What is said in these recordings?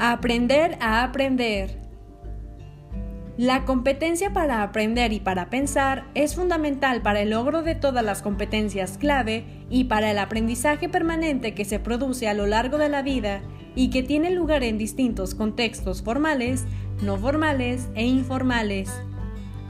Aprender a aprender. La competencia para aprender y para pensar es fundamental para el logro de todas las competencias clave y para el aprendizaje permanente que se produce a lo largo de la vida y que tiene lugar en distintos contextos formales, no formales e informales.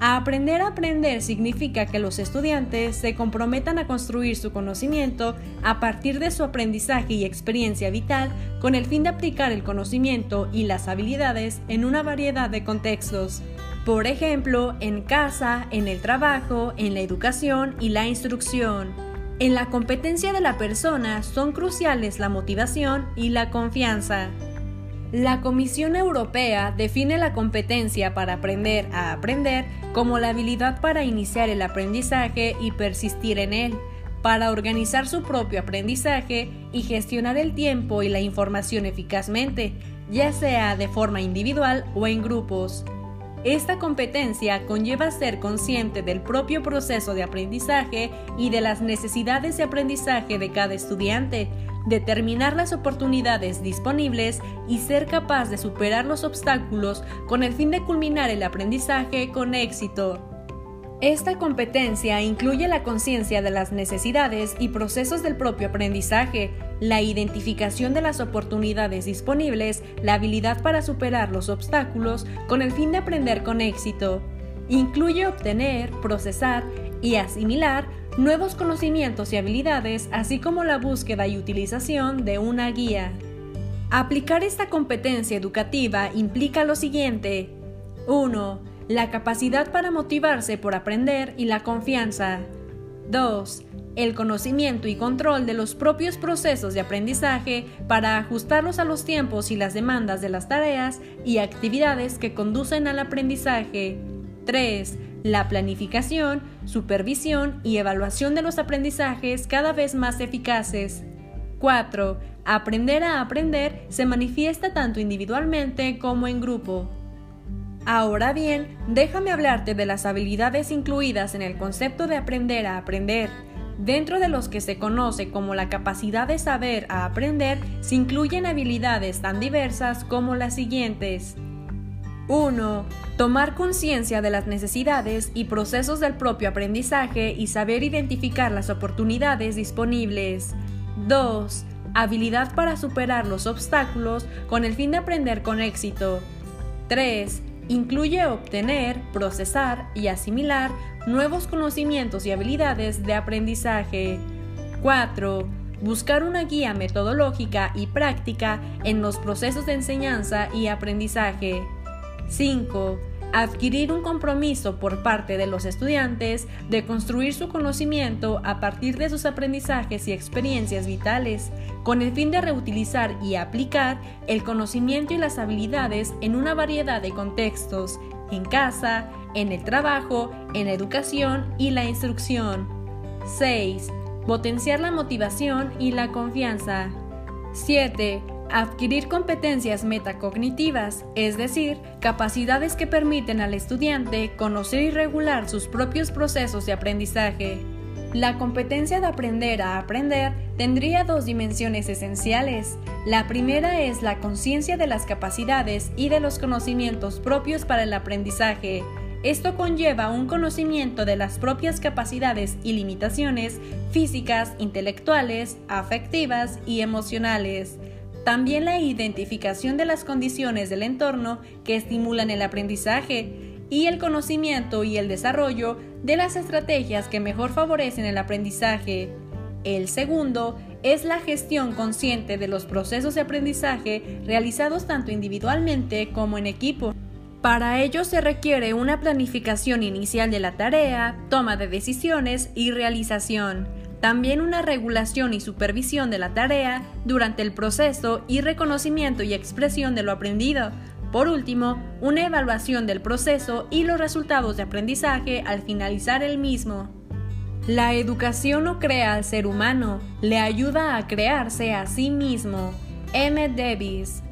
Aprender a aprender significa que los estudiantes se comprometan a construir su conocimiento a partir de su aprendizaje y experiencia vital con el fin de aplicar el conocimiento y las habilidades en una variedad de contextos. Por ejemplo, en casa, en el trabajo, en la educación y la instrucción. En la competencia de la persona son cruciales la motivación y la confianza. La Comisión Europea define la competencia para aprender a aprender como la habilidad para iniciar el aprendizaje y persistir en él, para organizar su propio aprendizaje y gestionar el tiempo y la información eficazmente, ya sea de forma individual o en grupos. Esta competencia conlleva ser consciente del propio proceso de aprendizaje y de las necesidades de aprendizaje de cada estudiante, determinar las oportunidades disponibles y ser capaz de superar los obstáculos con el fin de culminar el aprendizaje con éxito. Esta competencia incluye la conciencia de las necesidades y procesos del propio aprendizaje, la identificación de las oportunidades disponibles, la habilidad para superar los obstáculos con el fin de aprender con éxito. Incluye obtener, procesar y asimilar nuevos conocimientos y habilidades, así como la búsqueda y utilización de una guía. Aplicar esta competencia educativa implica lo siguiente. 1 la capacidad para motivarse por aprender y la confianza. 2. El conocimiento y control de los propios procesos de aprendizaje para ajustarlos a los tiempos y las demandas de las tareas y actividades que conducen al aprendizaje. 3. La planificación, supervisión y evaluación de los aprendizajes cada vez más eficaces. 4. Aprender a aprender se manifiesta tanto individualmente como en grupo. Ahora bien, déjame hablarte de las habilidades incluidas en el concepto de aprender a aprender. Dentro de los que se conoce como la capacidad de saber a aprender, se incluyen habilidades tan diversas como las siguientes. 1. Tomar conciencia de las necesidades y procesos del propio aprendizaje y saber identificar las oportunidades disponibles. 2. Habilidad para superar los obstáculos con el fin de aprender con éxito. 3 incluye obtener, procesar y asimilar nuevos conocimientos y habilidades de aprendizaje. 4. Buscar una guía metodológica y práctica en los procesos de enseñanza y aprendizaje. 5 adquirir un compromiso por parte de los estudiantes de construir su conocimiento a partir de sus aprendizajes y experiencias vitales, con el fin de reutilizar y aplicar el conocimiento y las habilidades en una variedad de contextos, en casa, en el trabajo, en la educación y la instrucción. 6. Potenciar la motivación y la confianza. 7 Adquirir competencias metacognitivas, es decir, capacidades que permiten al estudiante conocer y regular sus propios procesos de aprendizaje. La competencia de aprender a aprender tendría dos dimensiones esenciales. La primera es la conciencia de las capacidades y de los conocimientos propios para el aprendizaje. Esto conlleva un conocimiento de las propias capacidades y limitaciones físicas, intelectuales, afectivas y emocionales. También la identificación de las condiciones del entorno que estimulan el aprendizaje y el conocimiento y el desarrollo de las estrategias que mejor favorecen el aprendizaje. El segundo es la gestión consciente de los procesos de aprendizaje realizados tanto individualmente como en equipo. Para ello se requiere una planificación inicial de la tarea, toma de decisiones y realización. También una regulación y supervisión de la tarea durante el proceso y reconocimiento y expresión de lo aprendido. Por último, una evaluación del proceso y los resultados de aprendizaje al finalizar el mismo. La educación no crea al ser humano, le ayuda a crearse a sí mismo. M. Davis